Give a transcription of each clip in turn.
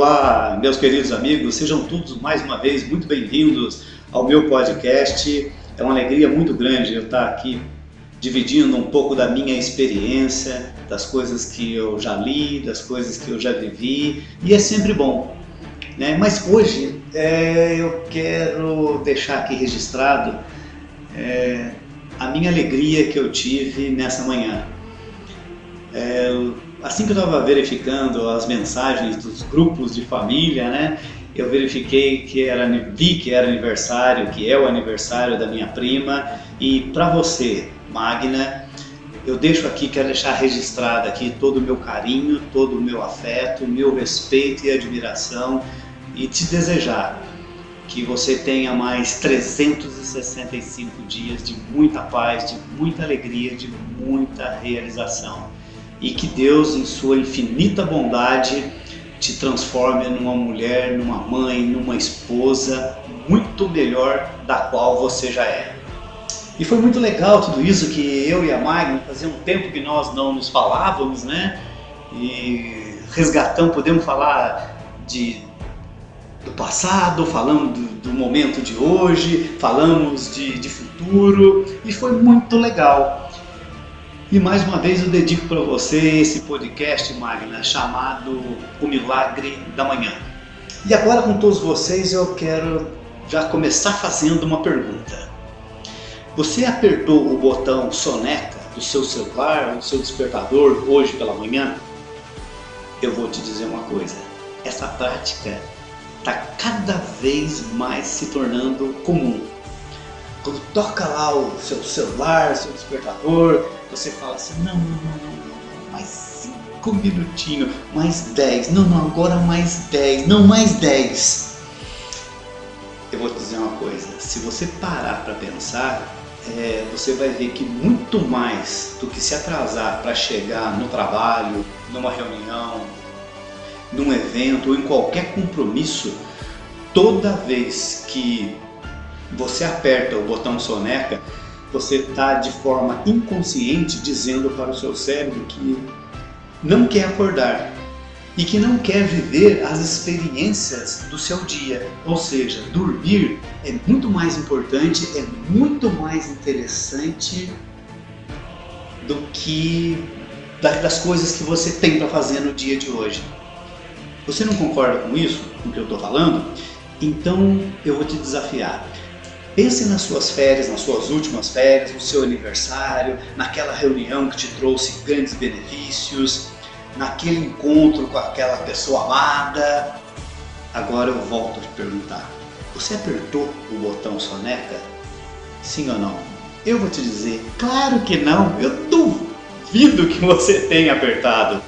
Olá, meus queridos amigos, sejam todos mais uma vez muito bem-vindos ao meu podcast. É uma alegria muito grande eu estar aqui dividindo um pouco da minha experiência, das coisas que eu já li, das coisas que eu já vivi, e é sempre bom. Né? Mas hoje é, eu quero deixar aqui registrado é, a minha alegria que eu tive nessa manhã. É, assim que eu estava verificando as mensagens dos grupos de família, né, eu verifiquei que era vi que era aniversário, que é o aniversário da minha prima. E para você, Magna, eu deixo aqui, quero deixar registrado aqui todo o meu carinho, todo o meu afeto, meu respeito e admiração. E te desejar que você tenha mais 365 dias de muita paz, de muita alegria, de muita realização e que Deus, em sua infinita bondade, te transforme numa mulher, numa mãe, numa esposa muito melhor da qual você já é. E foi muito legal tudo isso que eu e a Magna fazia um tempo que nós não nos falávamos, né? E resgatamos, podemos falar de do passado, falamos do, do momento de hoje, falamos de, de futuro e foi muito legal. E mais uma vez eu dedico para você esse podcast, Magna, chamado O Milagre da Manhã. E agora com todos vocês eu quero já começar fazendo uma pergunta. Você apertou o botão soneca do seu celular, do seu despertador hoje pela manhã? Eu vou te dizer uma coisa. Essa prática está cada vez mais se tornando comum. Quando toca lá o seu celular, seu despertador, você fala assim, não, não, não, não, mais cinco minutinhos, mais dez, não, não, agora mais dez, não, mais dez. Eu vou te dizer uma coisa, se você parar para pensar, é, você vai ver que muito mais do que se atrasar para chegar no trabalho, numa reunião, num evento ou em qualquer compromisso, toda vez que você aperta o botão soneca, você está de forma inconsciente dizendo para o seu cérebro que não quer acordar e que não quer viver as experiências do seu dia. Ou seja, dormir é muito mais importante, é muito mais interessante do que das coisas que você tem para fazer no dia de hoje. Você não concorda com isso, com o que eu estou falando? Então eu vou te desafiar. Pense nas suas férias, nas suas últimas férias, no seu aniversário, naquela reunião que te trouxe grandes benefícios, naquele encontro com aquela pessoa amada. Agora eu volto a te perguntar: você apertou o botão soneca? Sim ou não? Eu vou te dizer: claro que não, eu duvido que você tenha apertado.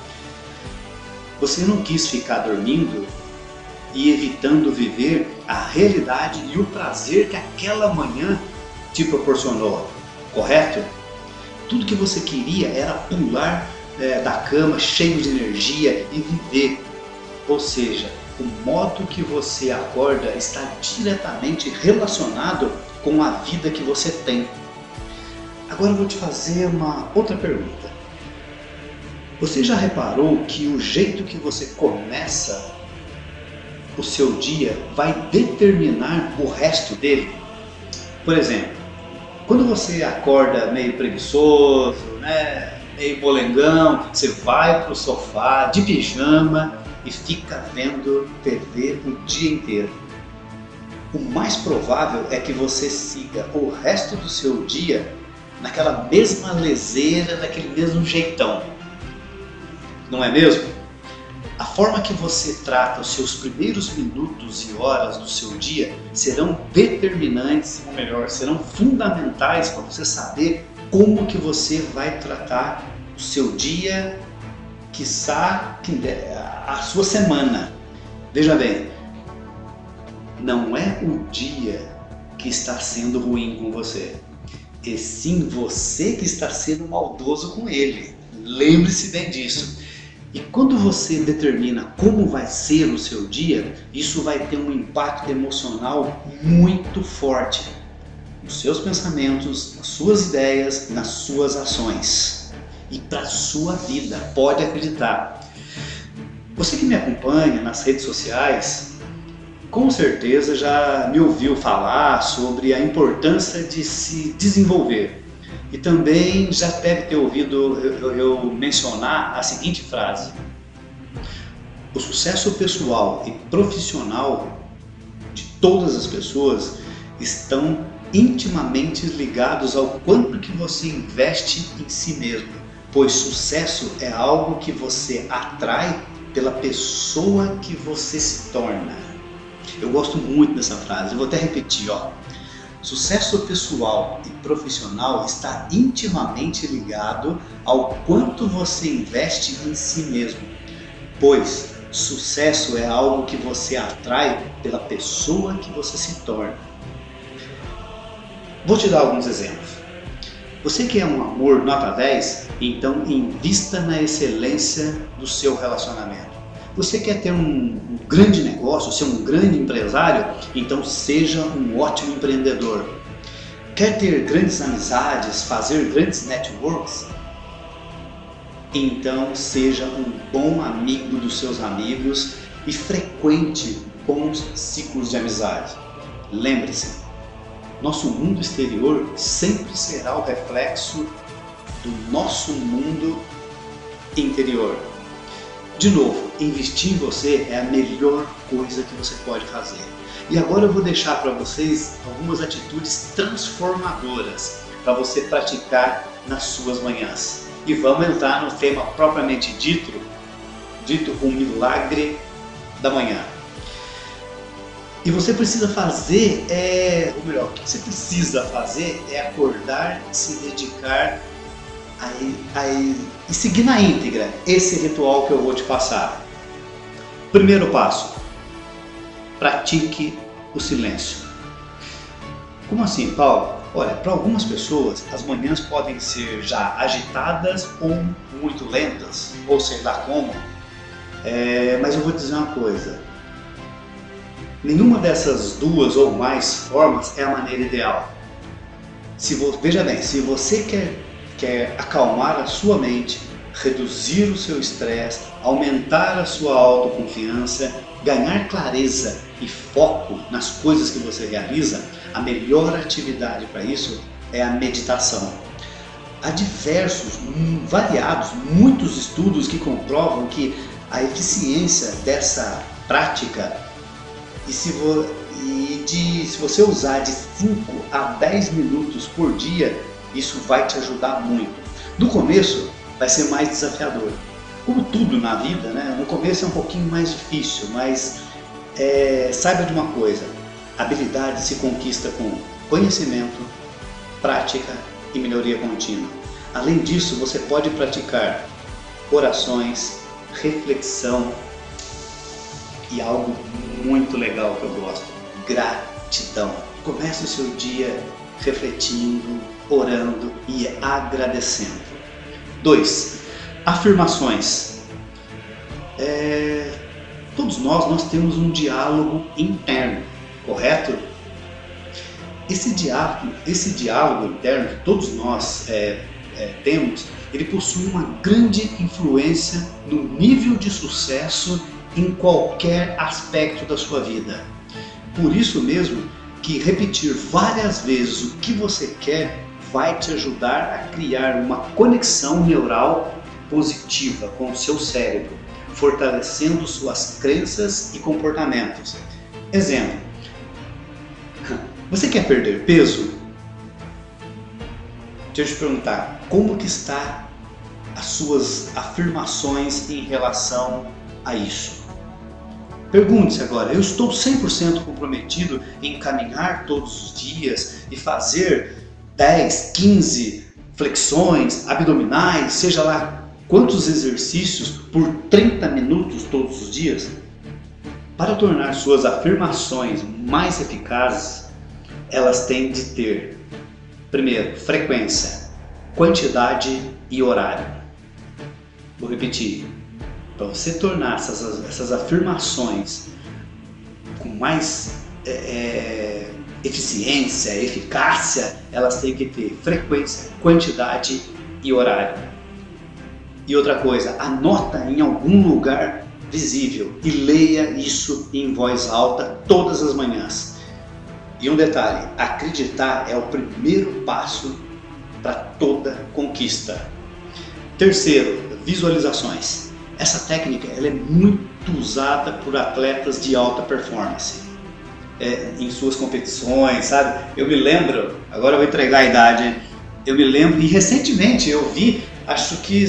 Você não quis ficar dormindo e evitando viver a realidade e o prazer que aquela manhã te proporcionou, correto? Tudo que você queria era pular é, da cama cheio de energia e viver. Ou seja, o modo que você acorda está diretamente relacionado com a vida que você tem. Agora eu vou te fazer uma outra pergunta. Você já reparou que o jeito que você começa o seu dia vai determinar o resto dele. Por exemplo, quando você acorda meio preguiçoso, né, meio bolengão, você vai para o sofá de pijama e fica vendo TV o dia inteiro. O mais provável é que você siga o resto do seu dia naquela mesma leseira, naquele mesmo jeitão. Não é mesmo? A forma que você trata os seus primeiros minutos e horas do seu dia serão determinantes, ou melhor, serão fundamentais para você saber como que você vai tratar o seu dia, quiçá a sua semana. Veja bem, não é o dia que está sendo ruim com você, e sim você que está sendo maldoso com ele. Lembre-se bem disso. E quando você determina como vai ser o seu dia, isso vai ter um impacto emocional muito forte nos seus pensamentos, nas suas ideias, nas suas ações e para sua vida. Pode acreditar. Você que me acompanha nas redes sociais, com certeza já me ouviu falar sobre a importância de se desenvolver. E também já deve ter ouvido eu, eu mencionar a seguinte frase: O sucesso pessoal e profissional de todas as pessoas estão intimamente ligados ao quanto que você investe em si mesmo, pois sucesso é algo que você atrai pela pessoa que você se torna. Eu gosto muito dessa frase, eu vou até repetir, ó. Sucesso pessoal e profissional está intimamente ligado ao quanto você investe em si mesmo, pois sucesso é algo que você atrai pela pessoa que você se torna. Vou te dar alguns exemplos. Você quer um amor nota 10? Então invista na excelência do seu relacionamento. Você quer ter um, um grande negócio, ser um grande empresário? Então seja um ótimo empreendedor. Quer ter grandes amizades, fazer grandes networks? Então seja um bom amigo dos seus amigos e frequente bons ciclos de amizade. Lembre-se, nosso mundo exterior sempre será o reflexo do nosso mundo interior. De novo, investir em você é a melhor coisa que você pode fazer. E agora eu vou deixar para vocês algumas atitudes transformadoras para você praticar nas suas manhãs. E vamos entrar no tema propriamente dito, dito o milagre da manhã. E você precisa fazer, é, ou melhor, o que você precisa fazer é acordar se dedicar a, a, e seguir na íntegra esse ritual que eu vou te passar. Primeiro passo: pratique o silêncio. Como assim, Paulo? Olha, para algumas pessoas as manhãs podem ser já agitadas ou muito lentas, ou sei lá como. É, mas eu vou dizer uma coisa: Nenhuma dessas duas ou mais formas é a maneira ideal. Se vo, veja bem, se você quer, quer acalmar a sua mente, reduzir o seu estresse, aumentar a sua autoconfiança, ganhar clareza e foco nas coisas que você realiza, a melhor atividade para isso é a meditação. Há diversos, variados, muitos estudos que comprovam que a eficiência dessa prática e se, vo, e de, se você usar de 5 a 10 minutos por dia, isso vai te ajudar muito. No começo vai ser mais desafiador. Como tudo na vida, né? no começo é um pouquinho mais difícil, mas é, saiba de uma coisa: habilidade se conquista com conhecimento, prática e melhoria contínua. Além disso, você pode praticar orações, reflexão e algo muito legal que eu gosto: gratidão. Comece o seu dia refletindo, orando e agradecendo. 2. Afirmações. É, todos nós nós temos um diálogo interno, correto? Esse diálogo, esse diálogo interno que todos nós é, é, temos, ele possui uma grande influência no nível de sucesso em qualquer aspecto da sua vida. Por isso mesmo que repetir várias vezes o que você quer vai te ajudar a criar uma conexão neural positiva com o seu cérebro, fortalecendo suas crenças e comportamentos. Exemplo: Você quer perder peso? Deixa eu te perguntar, como que está as suas afirmações em relação a isso? Pergunte-se agora: eu estou 100% comprometido em caminhar todos os dias e fazer 10, 15 flexões, abdominais, seja lá quantos exercícios por 30 minutos todos os dias? Para tornar suas afirmações mais eficazes, elas têm de ter, primeiro, frequência, quantidade e horário. Vou repetir: para você tornar essas, essas afirmações com mais é, é, eficiência, eficácia, elas têm que ter frequência, quantidade e horário. E outra coisa, anota em algum lugar visível e leia isso em voz alta todas as manhãs. E um detalhe: acreditar é o primeiro passo para toda conquista. Terceiro, visualizações. Essa técnica ela é muito usada por atletas de alta performance é, em suas competições, sabe? Eu me lembro, agora eu vou entregar a idade, eu me lembro, e recentemente eu vi, acho que,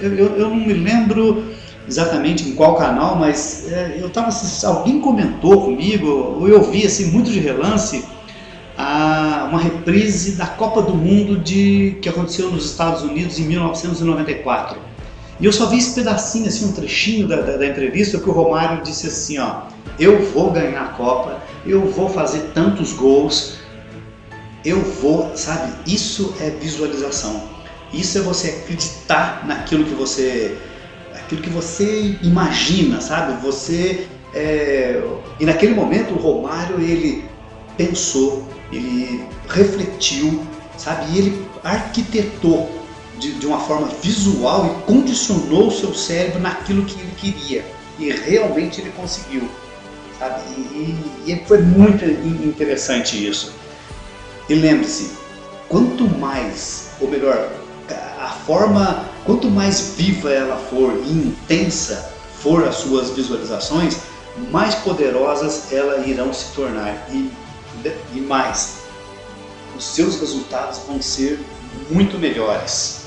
eu, eu não me lembro exatamente em qual canal, mas é, eu tava, alguém comentou comigo, ou eu vi assim muito de relance, a, uma reprise da Copa do Mundo de, que aconteceu nos Estados Unidos em 1994. E eu só vi esse pedacinho, assim, um trechinho da, da, da entrevista que o Romário disse assim, ó, eu vou ganhar a Copa, eu vou fazer tantos gols, eu vou, sabe? Isso é visualização. Isso é você acreditar naquilo que você, aquilo que você imagina, sabe? Você é... e naquele momento o Romário ele pensou, ele refletiu, sabe? E ele arquitetou de, de uma forma visual e condicionou o seu cérebro naquilo que ele queria. E realmente ele conseguiu. Sabe? E, e, e foi muito interessante isso. E lembre-se, quanto mais, ou melhor, a forma, quanto mais viva ela for e intensa for as suas visualizações, mais poderosas elas irão se tornar. E, e mais, os seus resultados vão ser muito melhores.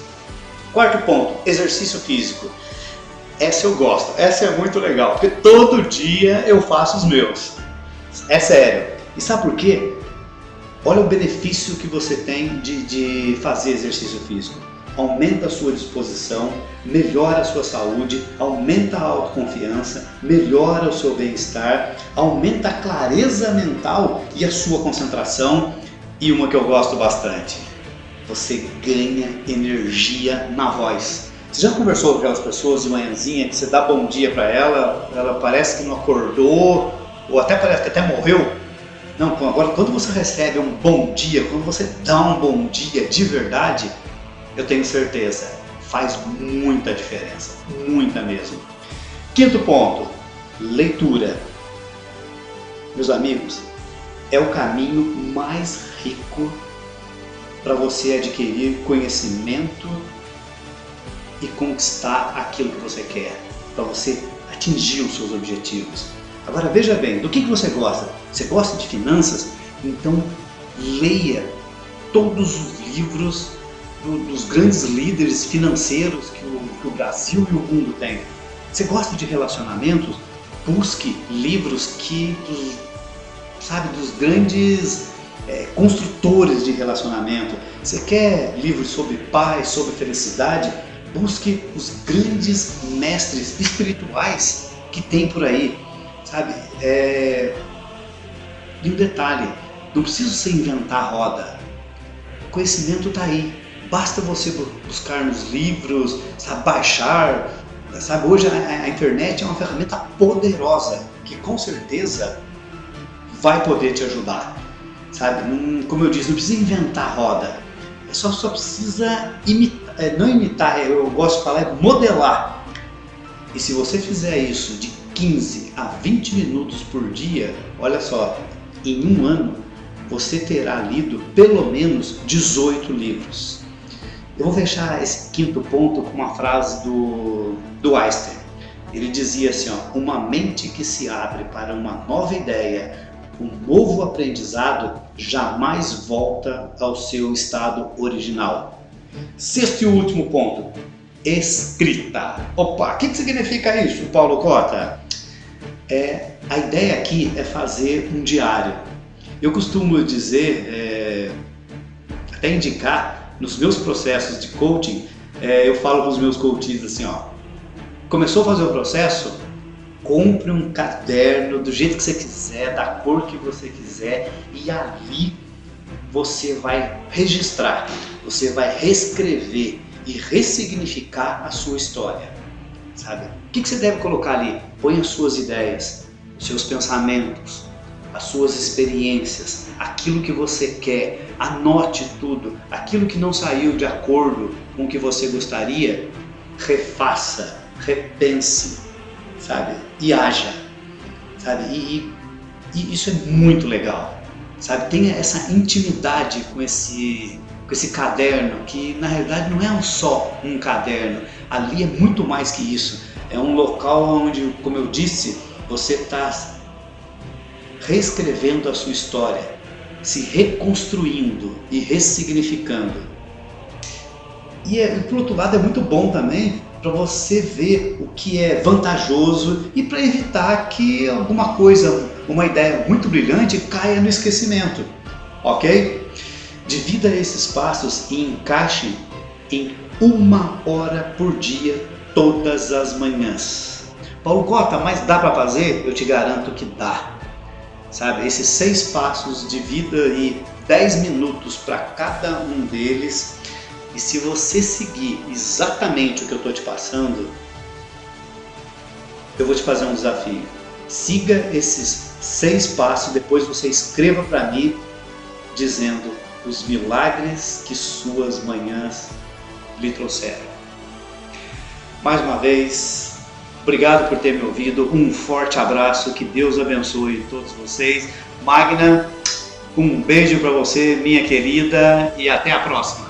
Quarto ponto, exercício físico. Essa eu gosto, essa é muito legal, porque todo dia eu faço os meus. É sério. E sabe por quê? Olha o benefício que você tem de, de fazer exercício físico. Aumenta a sua disposição, melhora a sua saúde, aumenta a autoconfiança, melhora o seu bem-estar, aumenta a clareza mental e a sua concentração. E uma que eu gosto bastante, você ganha energia na voz. Você já conversou com aquelas pessoas de manhãzinha que você dá bom dia para ela, ela parece que não acordou, ou até parece que até morreu? Não, agora quando você recebe um bom dia, quando você dá um bom dia de verdade, eu tenho certeza, faz muita diferença, muita mesmo. Quinto ponto, leitura. Meus amigos, é o caminho mais rico para você adquirir conhecimento e conquistar aquilo que você quer, para você atingir os seus objetivos. Agora veja bem, do que, que você gosta? Você gosta de finanças? Então leia todos os livros do, dos grandes líderes financeiros que o, que o Brasil e o mundo têm. Você gosta de relacionamentos? Busque livros que dos, sabe, dos grandes é, construtores de relacionamento. Você quer livros sobre paz, sobre felicidade? Busque os grandes mestres espirituais que tem por aí sabe? É... E um detalhe, não precisa você inventar a roda. O conhecimento está aí. Basta você buscar nos livros, sabe, baixar. Sabe, hoje a, a internet é uma ferramenta poderosa que com certeza vai poder te ajudar. Sabe, não, como eu disse, não precisa inventar roda. É só, só precisa imitar, é, não imitar, eu gosto de falar, é modelar. E se você fizer isso de 15 a 20 minutos por dia, olha só, em um ano você terá lido pelo menos 18 livros. Eu vou fechar esse quinto ponto com uma frase do, do Einstein. Ele dizia assim: ó, uma mente que se abre para uma nova ideia, um novo aprendizado, jamais volta ao seu estado original. Sexto e último ponto: escrita. Opa, o que, que significa isso, Paulo Cota? É, a ideia aqui é fazer um diário. Eu costumo dizer, é, até indicar, nos meus processos de coaching, é, eu falo para os meus coaches assim, ó, começou a fazer o processo, compre um caderno do jeito que você quiser, da cor que você quiser e ali você vai registrar, você vai reescrever e ressignificar a sua história sabe? O que, você deve colocar ali? Põe as suas ideias, os seus pensamentos, as suas experiências, aquilo que você quer, anote tudo, aquilo que não saiu de acordo com o que você gostaria, refaça, repense, sabe? E haja, sabe? E, e, e isso é muito legal, sabe? Tenha essa intimidade com esse com esse caderno que na realidade não é só um caderno, ali é muito mais que isso. É um local onde, como eu disse, você está reescrevendo a sua história, se reconstruindo e ressignificando. E, é, por outro lado, é muito bom também para você ver o que é vantajoso e para evitar que alguma coisa, uma ideia muito brilhante, caia no esquecimento. Ok? Divida esses passos e encaixe em uma hora por dia, todas as manhãs. Paulo Cota, mas dá para fazer? Eu te garanto que dá. Sabe, esses seis passos de vida e dez minutos para cada um deles. E se você seguir exatamente o que eu estou te passando, eu vou te fazer um desafio. Siga esses seis passos, depois você escreva para mim dizendo os milagres que suas manhãs lhe trouxeram. Mais uma vez, obrigado por ter me ouvido. Um forte abraço, que Deus abençoe todos vocês. Magna, um beijo para você, minha querida, e até a próxima.